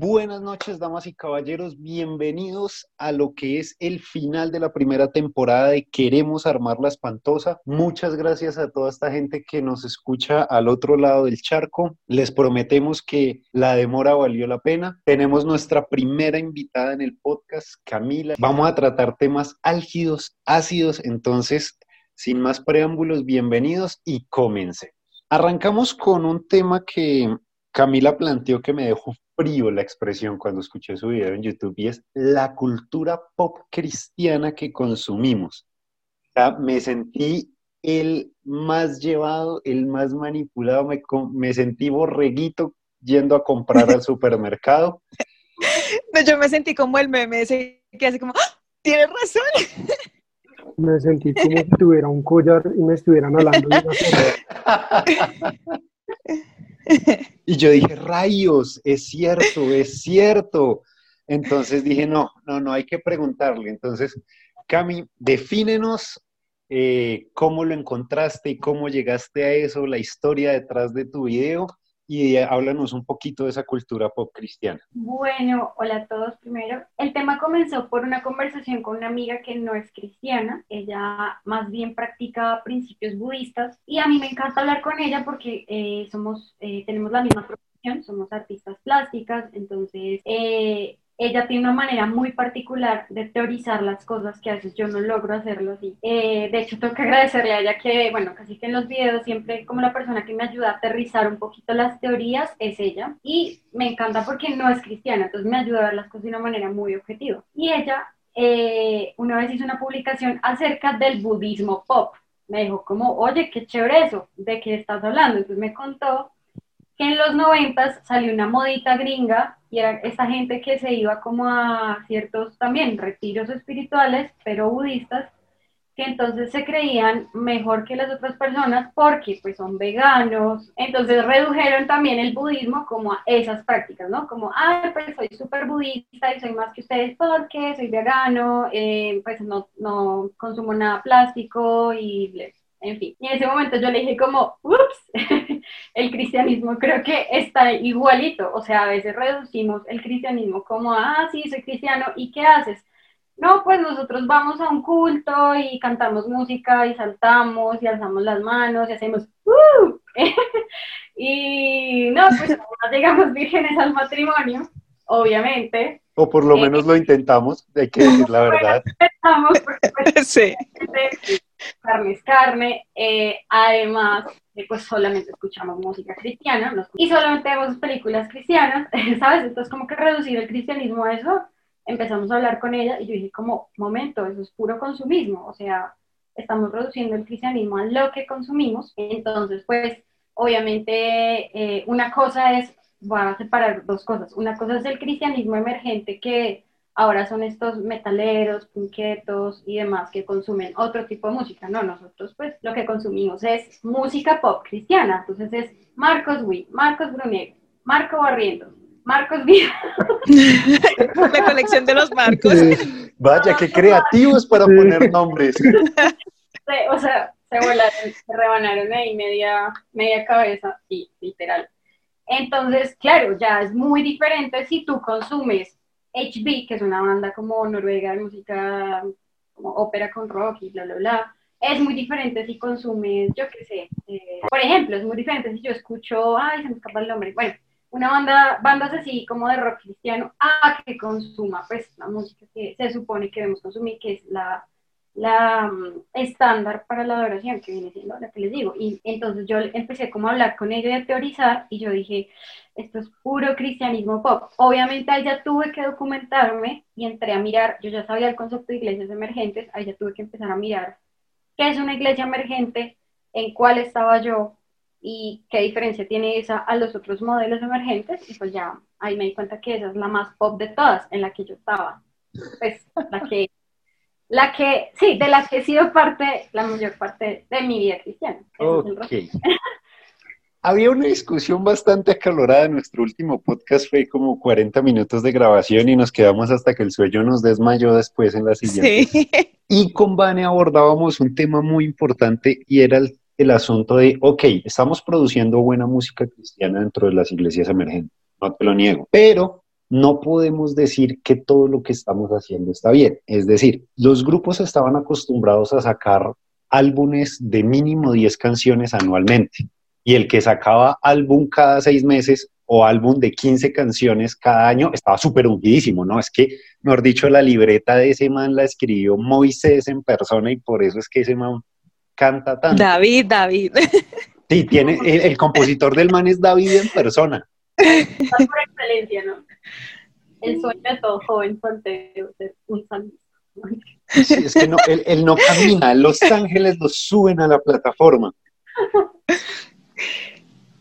Buenas noches, damas y caballeros. Bienvenidos a lo que es el final de la primera temporada de Queremos Armar la Espantosa. Muchas gracias a toda esta gente que nos escucha al otro lado del charco. Les prometemos que la demora valió la pena. Tenemos nuestra primera invitada en el podcast, Camila. Vamos a tratar temas álgidos, ácidos. Entonces, sin más preámbulos, bienvenidos y comencen. Arrancamos con un tema que Camila planteó que me dejó frío la expresión cuando escuché su video en YouTube y es la cultura pop cristiana que consumimos. me sentí el más llevado, el más manipulado, me, me sentí borreguito yendo a comprar al supermercado. No, yo me sentí como el meme ese que hace como, ¡Ah! tienes razón. Me sentí como si tuviera un collar y me estuvieran hablando. Y yo dije, rayos, es cierto, es cierto. Entonces dije, no, no, no, hay que preguntarle. Entonces, Cami, defínenos eh, cómo lo encontraste y cómo llegaste a eso, la historia detrás de tu video y háblanos un poquito de esa cultura pop cristiana. Bueno, hola a todos primero. El tema comenzó por una conversación con una amiga que no es cristiana, ella más bien practica principios budistas y a mí me encanta hablar con ella porque eh, somos, eh, tenemos la misma profesión, somos artistas plásticas, entonces eh, ella tiene una manera muy particular de teorizar las cosas que a veces yo no logro hacerlo así. Eh, de hecho, tengo que agradecerle a ella que, bueno, casi que en los videos siempre como la persona que me ayuda a aterrizar un poquito las teorías es ella. Y me encanta porque no es cristiana, entonces me ayuda a ver las cosas de una manera muy objetiva. Y ella eh, una vez hizo una publicación acerca del budismo pop. Me dijo como, oye, qué chévere eso, ¿de qué estás hablando? Entonces me contó que en los noventas salió una modita gringa y era esa gente que se iba como a ciertos también retiros espirituales, pero budistas, que entonces se creían mejor que las otras personas porque pues son veganos, entonces redujeron también el budismo como a esas prácticas, ¿no? Como, ah, pues soy súper budista y soy más que ustedes porque soy vegano, eh, pues no, no consumo nada plástico y en fin. Y en ese momento yo le dije como, ups, el cristianismo creo que está igualito. O sea, a veces reducimos el cristianismo como, ah, sí, soy cristiano, ¿y qué haces? No, pues nosotros vamos a un culto y cantamos música y saltamos y alzamos las manos y hacemos, ¡uh! y no, pues no llegamos vírgenes al matrimonio, obviamente. O por lo eh, menos lo intentamos, hay que decir la verdad. Intentamos sí carne es carne, eh, además pues solamente escuchamos música cristiana y solamente vemos películas cristianas, ¿sabes? Entonces como que reducir el cristianismo a eso, empezamos a hablar con ella y yo dije como, momento, eso es puro consumismo, o sea, estamos reduciendo el cristianismo a lo que consumimos, entonces pues obviamente eh, una cosa es, voy a separar dos cosas, una cosa es el cristianismo emergente que ahora son estos metaleros, punquetos y demás que consumen otro tipo de música. No, nosotros pues lo que consumimos es música pop cristiana. Entonces es Marcos Witt, Marcos Brunet, Marco Barrientos, Marcos Vida. La colección de los Marcos. Vaya, qué creativos para poner nombres. o sea, se volaron, se rebanaron ahí media, media cabeza, y literal. Entonces, claro, ya es muy diferente si tú consumes HB, que es una banda como noruega de música, como ópera con rock y bla, bla, bla, es muy diferente si consumes, yo qué sé, eh, por ejemplo, es muy diferente si yo escucho, ay, se me escapa el nombre, bueno, una banda, bandas así como de rock cristiano, a que consuma, pues, la música que se supone que debemos consumir, que es la la mm, estándar para la adoración, que viene siendo la que les digo. Y entonces yo empecé como a hablar con ella de teorizar y yo dije, esto es puro cristianismo pop. Obviamente ahí ya tuve que documentarme y entré a mirar, yo ya sabía el concepto de iglesias emergentes, ahí ya tuve que empezar a mirar qué es una iglesia emergente, en cuál estaba yo y qué diferencia tiene esa a los otros modelos emergentes y pues ya ahí me di cuenta que esa es la más pop de todas en la que yo estaba. Pues la que la que, sí, de la que he sido parte, la mayor parte de mi vida cristiana. Ok. Había una discusión bastante acalorada en nuestro último podcast, fue como 40 minutos de grabación y nos quedamos hasta que el sueño nos desmayó después en la siguiente. Sí. Y con Vane abordábamos un tema muy importante y era el, el asunto de, ok, estamos produciendo buena música cristiana dentro de las iglesias emergentes, no te lo niego, pero no podemos decir que todo lo que estamos haciendo está bien. Es decir, los grupos estaban acostumbrados a sacar álbumes de mínimo 10 canciones anualmente y el que sacaba álbum cada seis meses o álbum de 15 canciones cada año estaba súper ungidísimo, ¿no? Es que, mejor dicho, la libreta de ese man la escribió Moisés en persona y por eso es que ese man canta tanto. David, David. Sí, tiene, el, el compositor del man es David en persona. Está por excelencia, ¿no? El sueño de todo joven soltero, ser un salmista. Sí, es que no, él, él no camina, los ángeles los suben a la plataforma.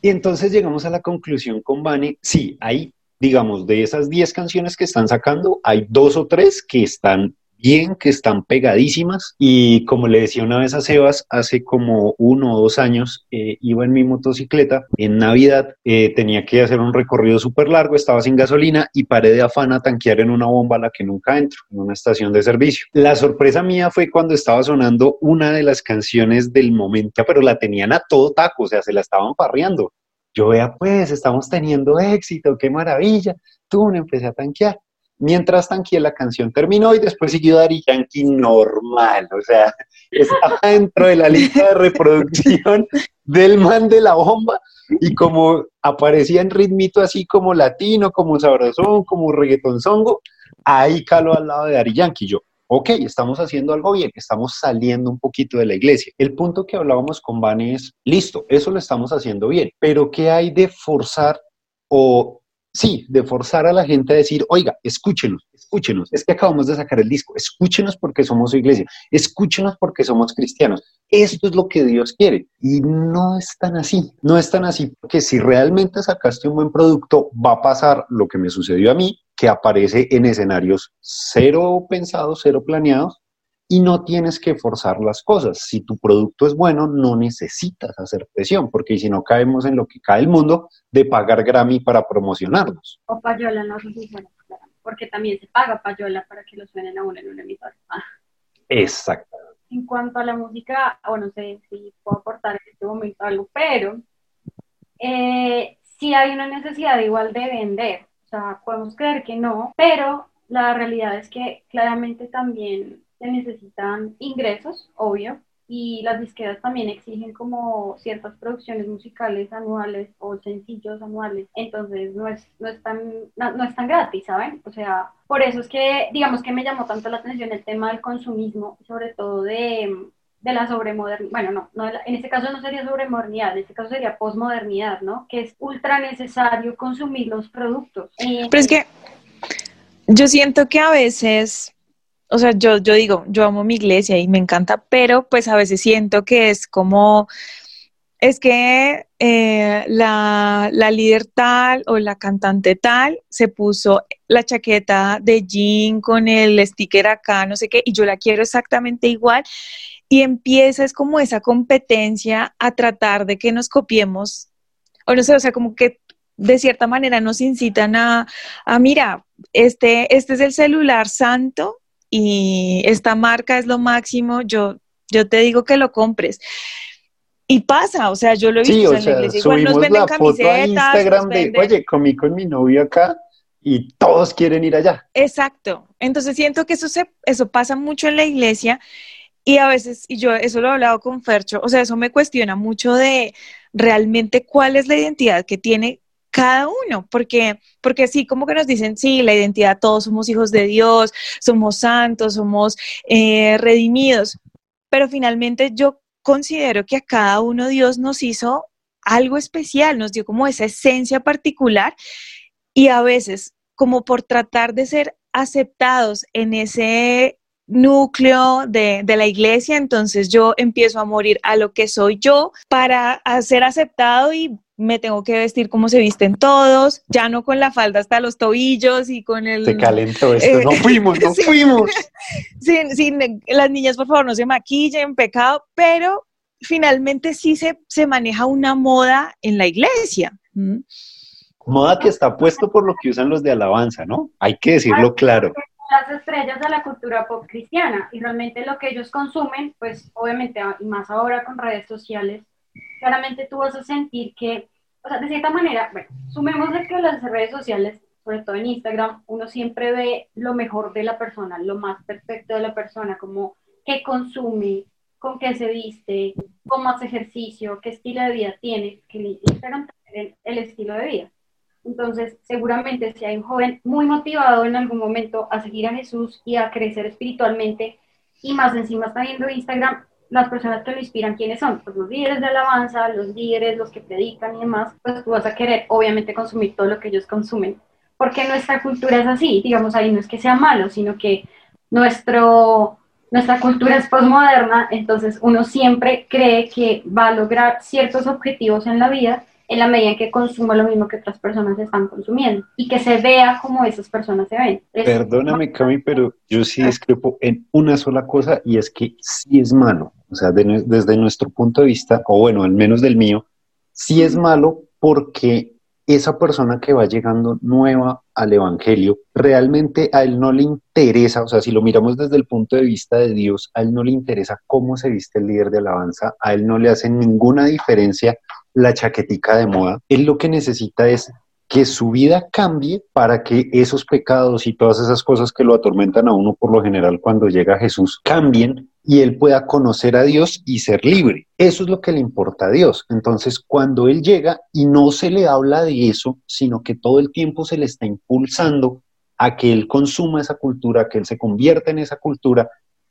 Y entonces llegamos a la conclusión con Vane, sí, hay, digamos, de esas 10 canciones que están sacando, hay dos o tres que están bien, que están pegadísimas. Y como le decía una vez a Sebas, hace como uno o dos años eh, iba en mi motocicleta, en Navidad eh, tenía que hacer un recorrido súper largo, estaba sin gasolina y paré de afán a tanquear en una bomba a la que nunca entro, en una estación de servicio. La sorpresa mía fue cuando estaba sonando una de las canciones del momento, pero la tenían a todo taco, o sea, se la estaban parreando. Yo vea, pues, estamos teniendo éxito, qué maravilla. Tú empecé a tanquear. Mientras tanqueé, la canción terminó y después siguió Dari Yankee normal, o sea, estaba dentro de la lista de reproducción del man de la bomba y como aparecía en ritmito así como latino, como sabrosón, como reggaeton zongo, ahí caló al lado de Dari Yankee. Yo, ok, estamos haciendo algo bien, estamos saliendo un poquito de la iglesia. El punto que hablábamos con Vane es, listo, eso lo estamos haciendo bien, pero ¿qué hay de forzar o sí, de forzar a la gente a decir, oiga, escúchenos, escúchenos, es que acabamos de sacar el disco, escúchenos porque somos su iglesia, escúchenos porque somos cristianos. Esto es lo que Dios quiere. Y no es tan así, no es tan así, porque si realmente sacaste un buen producto, va a pasar lo que me sucedió a mí, que aparece en escenarios cero pensados, cero planeados, y no tienes que forzar las cosas. Si tu producto es bueno, no necesitas hacer presión, porque si no caemos en lo que cae el mundo de pagar Grammy para promocionarnos. O payola, si fuera, claro, porque también se paga payola para que lo suenen a uno en un emisor. Ah. Exacto. En cuanto a la música, o no sé si puedo aportar en este momento algo, pero eh, sí hay una necesidad igual de vender. O sea, podemos creer que no, pero la realidad es que claramente también se necesitan ingresos, obvio, y las disqueras también exigen como ciertas producciones musicales anuales o sencillos anuales, entonces no es, no es, tan, no, es tan gratis, ¿saben? O sea, por eso es que, digamos que me llamó tanto la atención el tema del consumismo, sobre todo de, de la sobremodernidad, bueno, no, no, en este caso no sería sobremodernidad, en este caso sería posmodernidad, ¿no? Que es ultra necesario consumir los productos. Eh, Pero es que yo siento que a veces, o sea, yo, yo digo, yo amo mi iglesia y me encanta, pero pues a veces siento que es como, es que eh, la, la líder tal o la cantante tal se puso la chaqueta de jean con el sticker acá, no sé qué, y yo la quiero exactamente igual. Y empieza es como esa competencia a tratar de que nos copiemos, o no sé, o sea, como que de cierta manera nos incitan a, a mira, este, este es el celular santo y esta marca es lo máximo, yo, yo te digo que lo compres. Y pasa, o sea, yo lo he visto Sí, o en la sea, iglesia, igual nos venden la camisetas, Instagram de, oye, comí con mi novio acá y todos quieren ir allá. Exacto. Entonces siento que eso se, eso pasa mucho en la iglesia y a veces, y yo eso lo he hablado con Fercho, o sea, eso me cuestiona mucho de realmente cuál es la identidad que tiene cada uno, porque, porque sí, como que nos dicen, sí, la identidad, todos somos hijos de Dios, somos santos, somos eh, redimidos, pero finalmente yo considero que a cada uno Dios nos hizo algo especial, nos dio como esa esencia particular y a veces como por tratar de ser aceptados en ese núcleo de, de, la iglesia, entonces yo empiezo a morir a lo que soy yo para ser aceptado y me tengo que vestir como se visten todos, ya no con la falda hasta los tobillos y con el... Se calentó esto, eh, no fuimos, no fuimos. Sin, sin, las niñas, por favor, no se maquillen, pecado, pero finalmente sí se, se maneja una moda en la iglesia. ¿Mm? Moda que está puesto por lo que usan los de alabanza, ¿no? Hay que decirlo claro. Las estrellas de la cultura pop cristiana y realmente lo que ellos consumen, pues obviamente, y más ahora con redes sociales, claramente tú vas a sentir que, o sea, de cierta manera, bueno, sumémosle que las redes sociales sobre todo en Instagram, uno siempre ve lo mejor de la persona, lo más perfecto de la persona, como qué consume, con qué se viste, cómo hace ejercicio, qué estilo de vida tiene, que Instagram el, el estilo de vida. Entonces, seguramente si hay un joven muy motivado en algún momento a seguir a Jesús y a crecer espiritualmente, y más encima está viendo Instagram, las personas que lo inspiran, ¿quiénes son? Pues los líderes de alabanza, los líderes, los que predican y demás, pues tú vas a querer obviamente consumir todo lo que ellos consumen, porque nuestra cultura es así, digamos, ahí no es que sea malo, sino que nuestro, nuestra cultura es postmoderna, entonces uno siempre cree que va a lograr ciertos objetivos en la vida en la medida en que consuma lo mismo que otras personas están consumiendo y que se vea como esas personas se ven. Perdóname, Cami, pero yo sí discrepo en una sola cosa y es que sí es malo. O sea, desde nuestro punto de vista, o bueno, al menos del mío, sí es malo porque esa persona que va llegando nueva al Evangelio, realmente a él no le interesa, o sea, si lo miramos desde el punto de vista de Dios, a él no le interesa cómo se viste el líder de alabanza, a él no le hace ninguna diferencia la chaquetica de moda. Él lo que necesita es que su vida cambie para que esos pecados y todas esas cosas que lo atormentan a uno por lo general cuando llega a Jesús cambien y él pueda conocer a Dios y ser libre. Eso es lo que le importa a Dios. Entonces, cuando él llega y no se le habla de eso, sino que todo el tiempo se le está impulsando a que él consuma esa cultura, que él se convierta en esa cultura,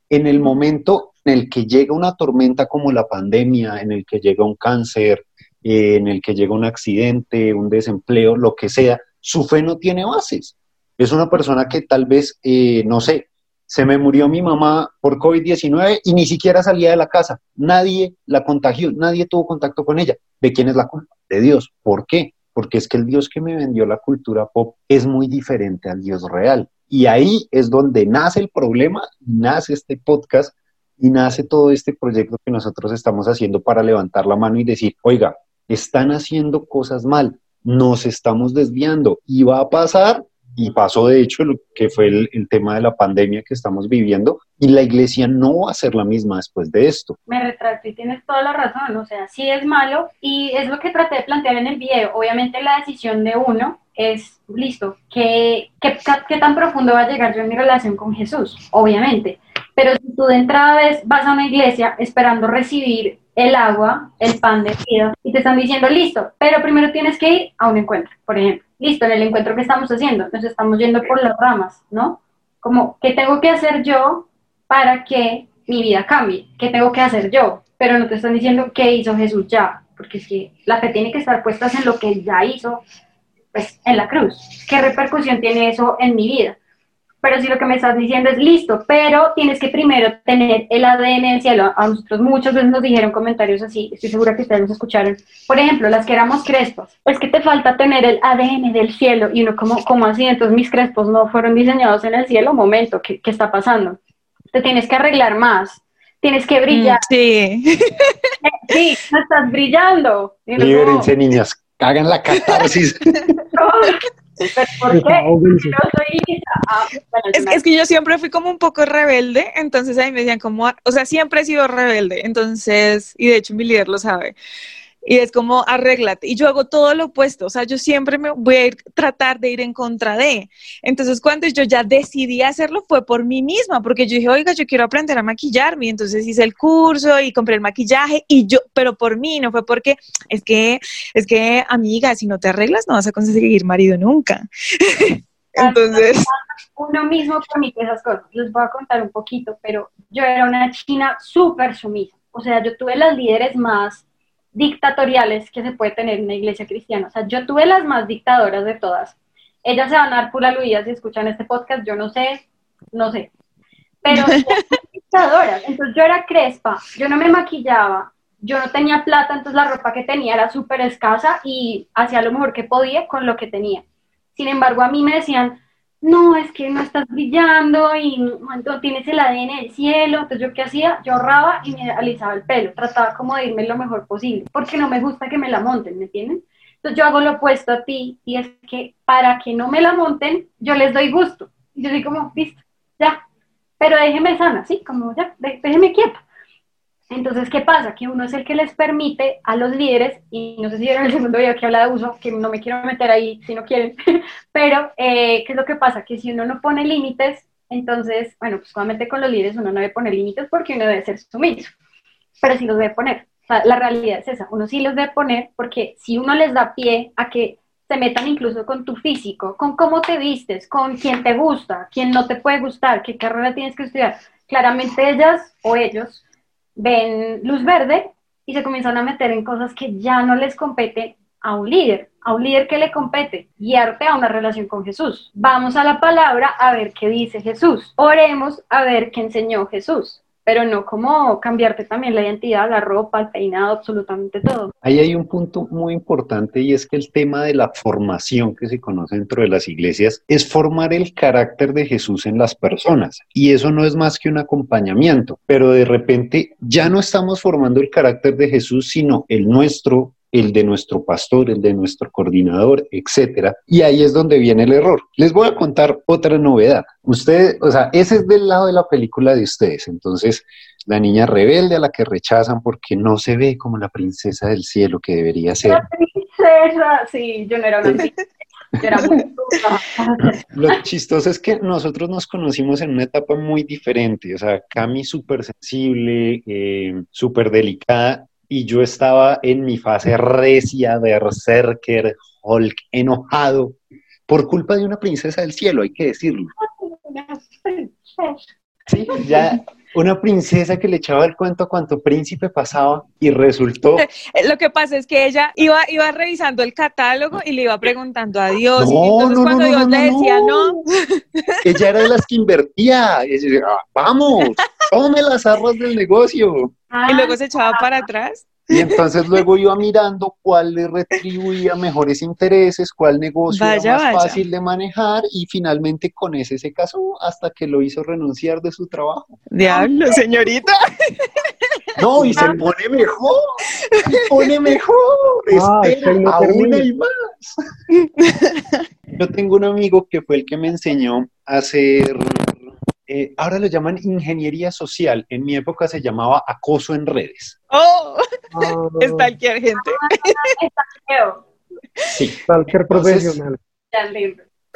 en el momento en el que llega una tormenta como la pandemia, en el que llega un cáncer, en el que llega un accidente, un desempleo, lo que sea, su fe no tiene bases. Es una persona que tal vez, eh, no sé, se me murió mi mamá por COVID-19 y ni siquiera salía de la casa. Nadie la contagió, nadie tuvo contacto con ella. ¿De quién es la culpa? De Dios. ¿Por qué? Porque es que el Dios que me vendió la cultura pop es muy diferente al Dios real. Y ahí es donde nace el problema, nace este podcast y nace todo este proyecto que nosotros estamos haciendo para levantar la mano y decir, oiga, están haciendo cosas mal, nos estamos desviando y va a pasar, y pasó de hecho lo que fue el, tema de la pandemia que estamos viviendo, y la iglesia no va a ser la misma después de esto. Me retrato y tienes toda la razón, o sea, sí es malo y es lo que traté de plantear en el video. Obviamente la decisión de uno es, listo, ¿qué, qué, qué tan profundo va a llegar yo en mi relación con Jesús? Obviamente. Pero si tú de entrada ves, vas a una iglesia esperando recibir el agua, el pan de vida, y te están diciendo, listo, pero primero tienes que ir a un encuentro, por ejemplo. Listo, en el encuentro que estamos haciendo, nos estamos yendo por las ramas, ¿no? Como, ¿qué tengo que hacer yo para que mi vida cambie? ¿Qué tengo que hacer yo? Pero no te están diciendo qué hizo Jesús ya, porque es que la fe tiene que estar puesta en lo que ya hizo, pues en la cruz. ¿Qué repercusión tiene eso en mi vida? Pero si lo que me estás diciendo es listo, pero tienes que primero tener el ADN del cielo. A nosotros muchas veces nos dijeron comentarios así, estoy segura que ustedes nos escucharon. Por ejemplo, las que éramos crespos, es que te falta tener el ADN del cielo y uno como, como así, entonces mis crespos no fueron diseñados en el cielo, momento, ¿qué, qué está pasando? Te tienes que arreglar más, tienes que brillar. Mm, sí. sí, no estás brillando. Libérense, niñas, hagan la catarsis. por qué? Ah, es, que yo siempre fui como un poco rebelde, entonces ahí me decían como, o sea, siempre he sido rebelde, entonces, y de hecho mi líder lo sabe. Y es como, arréglate. Y yo hago todo lo opuesto. O sea, yo siempre me voy a ir, tratar de ir en contra de. Entonces, cuando yo ya decidí hacerlo, fue por mí misma, porque yo dije, oiga, yo quiero aprender a maquillarme. Y entonces hice el curso y compré el maquillaje. Y yo, pero por mí, no fue porque, es que, es que, amiga, si no te arreglas, no vas a conseguir marido nunca. entonces. Uno mismo permite esas cosas. Les voy a contar un poquito, pero yo era una china súper sumisa. O sea, yo tuve las líderes más dictatoriales que se puede tener en una iglesia cristiana. O sea, yo tuve las más dictadoras de todas. Ellas se van a dar pura luida si escuchan este podcast, yo no sé, no sé. Pero dictadoras. Entonces yo era crespa, yo no me maquillaba, yo no tenía plata, entonces la ropa que tenía era súper escasa y hacía lo mejor que podía con lo que tenía. Sin embargo, a mí me decían, no, es que no estás brillando y no, tienes el ADN del cielo. Entonces, ¿yo qué hacía? Yo ahorraba y me alisaba el pelo. Trataba como de irme lo mejor posible, porque no me gusta que me la monten, ¿me entienden? Entonces, yo hago lo opuesto a ti y es que para que no me la monten, yo les doy gusto. Yo soy como, listo, ya, pero déjeme sana, ¿sí? Como ya, déjeme quieta. Entonces, ¿qué pasa? Que uno es el que les permite a los líderes, y no sé si era el segundo video que habla de uso, que no me quiero meter ahí si no quieren, pero eh, ¿qué es lo que pasa? Que si uno no pone límites, entonces, bueno, pues obviamente con los líderes uno no debe poner límites porque uno debe ser sumiso, pero sí los debe poner. La realidad es esa, uno sí los debe poner porque si uno les da pie a que se metan incluso con tu físico, con cómo te vistes, con quién te gusta, quién no te puede gustar, qué carrera tienes que estudiar, claramente ellas o ellos ven luz verde y se comienzan a meter en cosas que ya no les competen a un líder, a un líder que le compete, guiarte a una relación con Jesús. Vamos a la palabra a ver qué dice Jesús. Oremos a ver qué enseñó Jesús pero no como cambiarte también la identidad, la ropa, el peinado, absolutamente todo. Ahí hay un punto muy importante y es que el tema de la formación que se conoce dentro de las iglesias es formar el carácter de Jesús en las personas y eso no es más que un acompañamiento, pero de repente ya no estamos formando el carácter de Jesús, sino el nuestro, el de nuestro pastor, el de nuestro coordinador, etcétera. Y ahí es donde viene el error. Les voy a contar otra novedad. Ustedes, o sea, ese es del lado de la película de ustedes. Entonces, la niña rebelde a la que rechazan porque no se ve como la princesa del cielo que debería ser. La princesa, sí, yo no era una princesa. Lo chistoso es que nosotros nos conocimos en una etapa muy diferente, o sea, Cami súper sensible, eh, súper delicada, y yo estaba en mi fase recia, berserker, Hulk, enojado, por culpa de una princesa del cielo, hay que decirlo. Sí, ya una princesa que le echaba el cuento a cuanto príncipe pasaba y resultó... Lo que pasa es que ella iba, iba revisando el catálogo y le iba preguntando a Dios. y entonces cuando Dios le decía no... Ella era de las que invertía. Y decía, ah, vamos, tome las arras del negocio. Y luego se echaba para atrás. Y entonces luego iba mirando cuál le retribuía mejores intereses, cuál negocio era más fácil de manejar y finalmente con ese se casó hasta que lo hizo renunciar de su trabajo. Diablo, señorita. No, y se pone mejor, se pone mejor, ah, espera, aún hay más. Yo tengo un amigo que fue el que me enseñó a hacer eh, ahora lo llaman ingeniería social. En mi época se llamaba acoso en redes. ¡Oh! oh. Stalker, gente. sí. Stalker profesional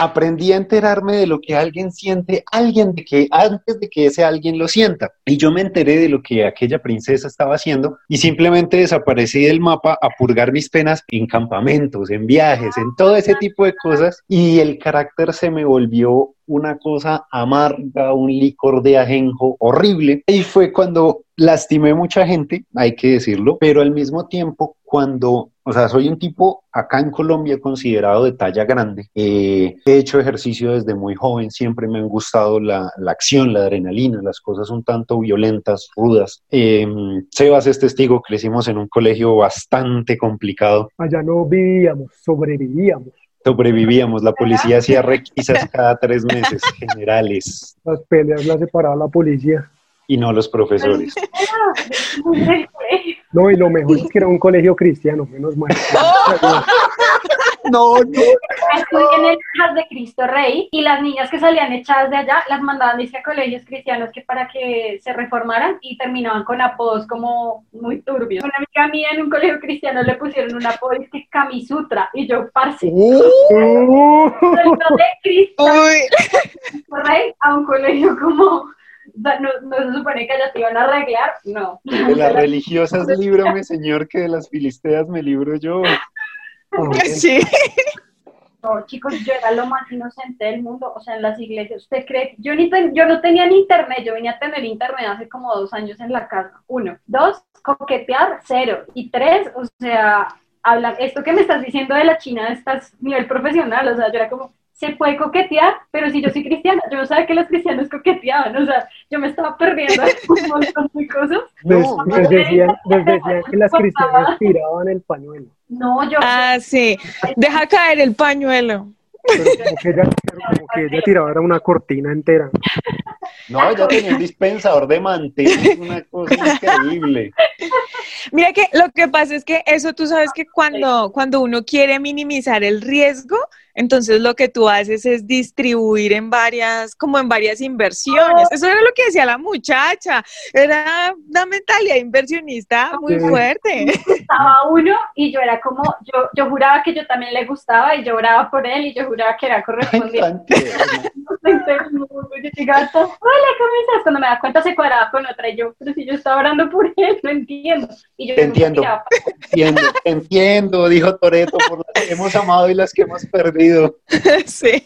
aprendí a enterarme de lo que alguien siente, alguien de que antes de que ese alguien lo sienta. Y yo me enteré de lo que aquella princesa estaba haciendo y simplemente desaparecí del mapa a purgar mis penas en campamentos, en viajes, en todo ese tipo de cosas y el carácter se me volvió una cosa amarga, un licor de ajenjo horrible. Y fue cuando lastimé mucha gente, hay que decirlo, pero al mismo tiempo cuando, o sea, soy un tipo acá en Colombia considerado de talla grande. Eh, he hecho ejercicio desde muy joven, siempre me han gustado la, acción, la adrenalina, las cosas un tanto violentas, rudas. Eh, Sebas es testigo, crecimos en un colegio bastante complicado. Allá no vivíamos, sobrevivíamos sobrevivíamos. La policía hacía requisas cada tres meses, generales. Las peleas las separaba la policía. Y no los profesores. No, y lo mejor es que era un colegio cristiano, menos mal. No, no. Estudié en el Hijas de Cristo Rey y las niñas que salían echadas de allá las mandaban a colegios cristianos que para que se reformaran y terminaban con apodos como muy turbios. Una amiga mía en un colegio cristiano le pusieron un apodo que Kamisutra y yo, parce. Uh. de Cristo Rey a un colegio como no, no, se supone que ya te iban a arreglar, no. De las religiosas líbrame, Señor, que de las filisteas me libro yo. Sí. No, chicos, yo era lo más inocente del mundo, o sea, en las iglesias. ¿Usted cree? Yo, ni yo no tenía ni internet, yo venía a tener internet hace como dos años en la casa. Uno. Dos, coquetear, cero. Y tres, o sea, hablar, esto que me estás diciendo de la China, estás nivel profesional, o sea, yo era como, se puede coquetear, pero si yo soy cristiana, yo no sabía que los cristianos coqueteaban, o sea, yo me estaba perdiendo un montón de cosas. No, les, decían, que las cristianas tiraban el pañuelo. No, yo... Ah, sí, deja caer el pañuelo. Pero como que ella, como que ella tiraba era una cortina entera. No, ella tenía un dispensador de mantel, una cosa increíble. Mira que lo que pasa es que eso tú sabes que cuando, cuando uno quiere minimizar el riesgo, Entonces lo que tú haces es distribuir en varias, como en varias inversiones. Eso era lo que decía la muchacha. Era una mentalidad inversionista muy fuerte. Estaba uno y yo era como, yo, yo juraba que yo también le gustaba y yo oraba por él y yo juraba que era correspondiente. yo llegaba hola, ¿cómo estás? Cuando me da cuenta se cuadraba con otra y yo, pero si yo estaba orando por él, no entiendo. Y yo entiendo, entiendo, entiendo, dijo Toreto, por las que hemos amado y las que hemos perdido. sí.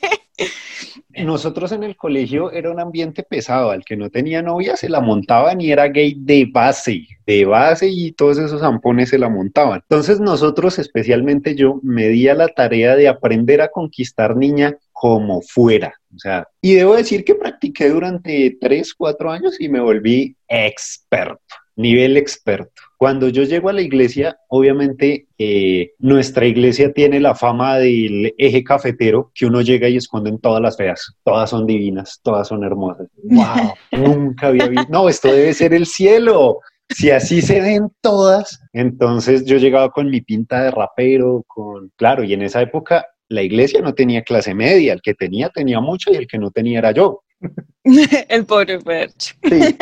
Nosotros en el colegio era un ambiente pesado, al que no tenía novia se la montaban y era gay de base, de base y todos esos zampones se la montaban. Entonces nosotros, especialmente yo, me di a la tarea de aprender a conquistar niña como fuera. O sea, y debo decir que practiqué durante tres, cuatro años y me volví experto, nivel experto. Cuando yo llego a la iglesia, obviamente eh, nuestra iglesia tiene la fama del eje cafetero, que uno llega y esconden todas las feas. Todas son divinas, todas son hermosas. ¡Wow! Nunca había visto. No, esto debe ser el cielo. Si así se ven todas, entonces yo llegaba con mi pinta de rapero, con, claro, y en esa época la iglesia no tenía clase media, el que tenía tenía mucho y el que no tenía era yo. el pobre Perch. Sí.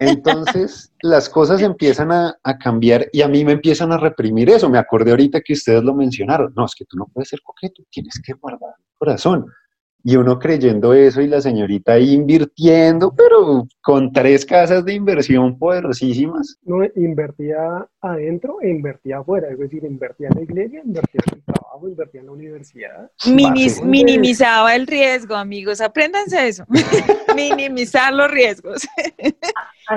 Entonces las cosas empiezan a, a, cambiar y a mí me empiezan a reprimir eso. Me acordé ahorita que ustedes lo mencionaron. No, es que tú no puedes ser coqueto, tienes que guardar el corazón. Y uno creyendo eso y la señorita invirtiendo, pero con tres casas de inversión poderosísimas. No, invertía adentro e invertía afuera, es decir, invertía en la iglesia, invertía en trabajo, invertía en la universidad. Minis, minimizaba el riesgo, amigos, apréndanse eso. Minimizar los riesgos.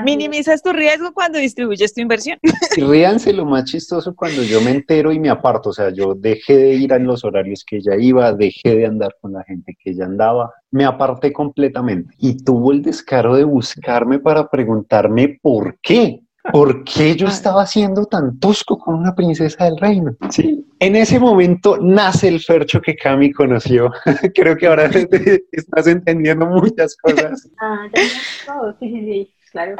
Minimizas tu riesgo cuando distribuyes tu inversión. Y ríanse lo más chistoso cuando yo me entero y me aparto, o sea, yo dejé de ir en los horarios que ella iba, dejé de andar con la gente que ella andaba, me aparté completamente y tuvo el descaro de buscarme para preguntarme por qué. ¿Por qué yo estaba siendo tan tosco con una princesa del reino? Sí. En ese momento nace el Fercho que Cami conoció. Creo que ahora estás entendiendo muchas cosas. Ah, ya todo. Sí, sí, sí, claro.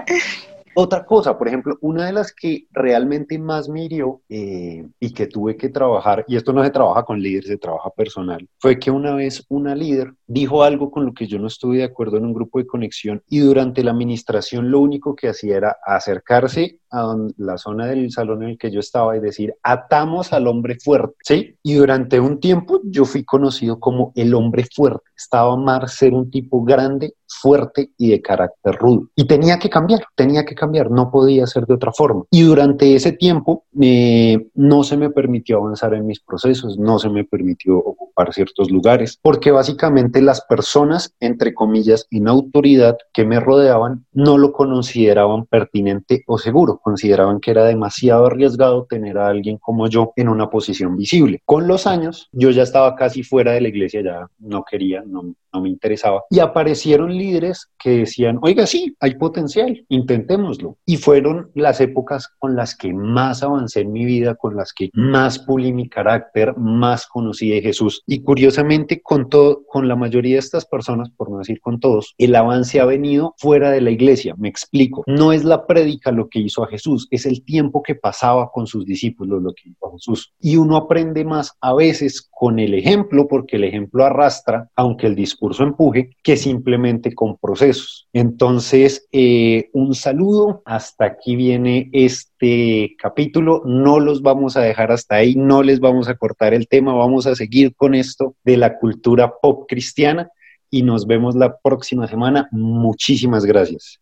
Otra cosa, por ejemplo, una de las que realmente más me hirió eh, y que tuve que trabajar, y esto no se trabaja con líderes, se trabaja personal, fue que una vez una líder dijo algo con lo que yo no estuve de acuerdo en un grupo de conexión y durante la administración lo único que hacía era acercarse a la zona del salón en el que yo estaba y decir, atamos al hombre fuerte, ¿sí? Y durante un tiempo yo fui conocido como el hombre fuerte. Estaba mal ser un tipo grande, fuerte y de carácter rudo. Y tenía que cambiar, tenía que cambiar, no podía ser de otra forma. Y durante ese tiempo eh, no se me permitió avanzar en mis procesos, no se me permitió ocupar ciertos lugares, porque básicamente las personas, entre comillas, en autoridad que me rodeaban, no lo consideraban pertinente o seguro consideraban que era demasiado arriesgado tener a alguien como yo en una posición visible. Con los años, yo ya estaba casi fuera de la iglesia, ya no quería, no, no me interesaba. Y aparecieron líderes que decían, oiga, sí, hay potencial, intentémoslo. Y fueron las épocas con las que más avancé en mi vida, con las que más pulí mi carácter, más conocí de Jesús. Y curiosamente, con, todo, con la mayoría de estas personas, por no decir con todos, el avance ha venido fuera de la iglesia. Me explico. No es la prédica lo que hizo a Jesús, es el tiempo que pasaba con sus discípulos lo que hizo a Jesús. Y uno aprende más a veces con el ejemplo, porque el ejemplo arrastra, aunque el discurso empuje que simplemente con procesos. Entonces, eh, un saludo. Hasta aquí viene este capítulo. No los vamos a dejar hasta ahí, no les vamos a cortar el tema. Vamos a seguir con esto de la cultura pop cristiana y nos vemos la próxima semana. Muchísimas gracias.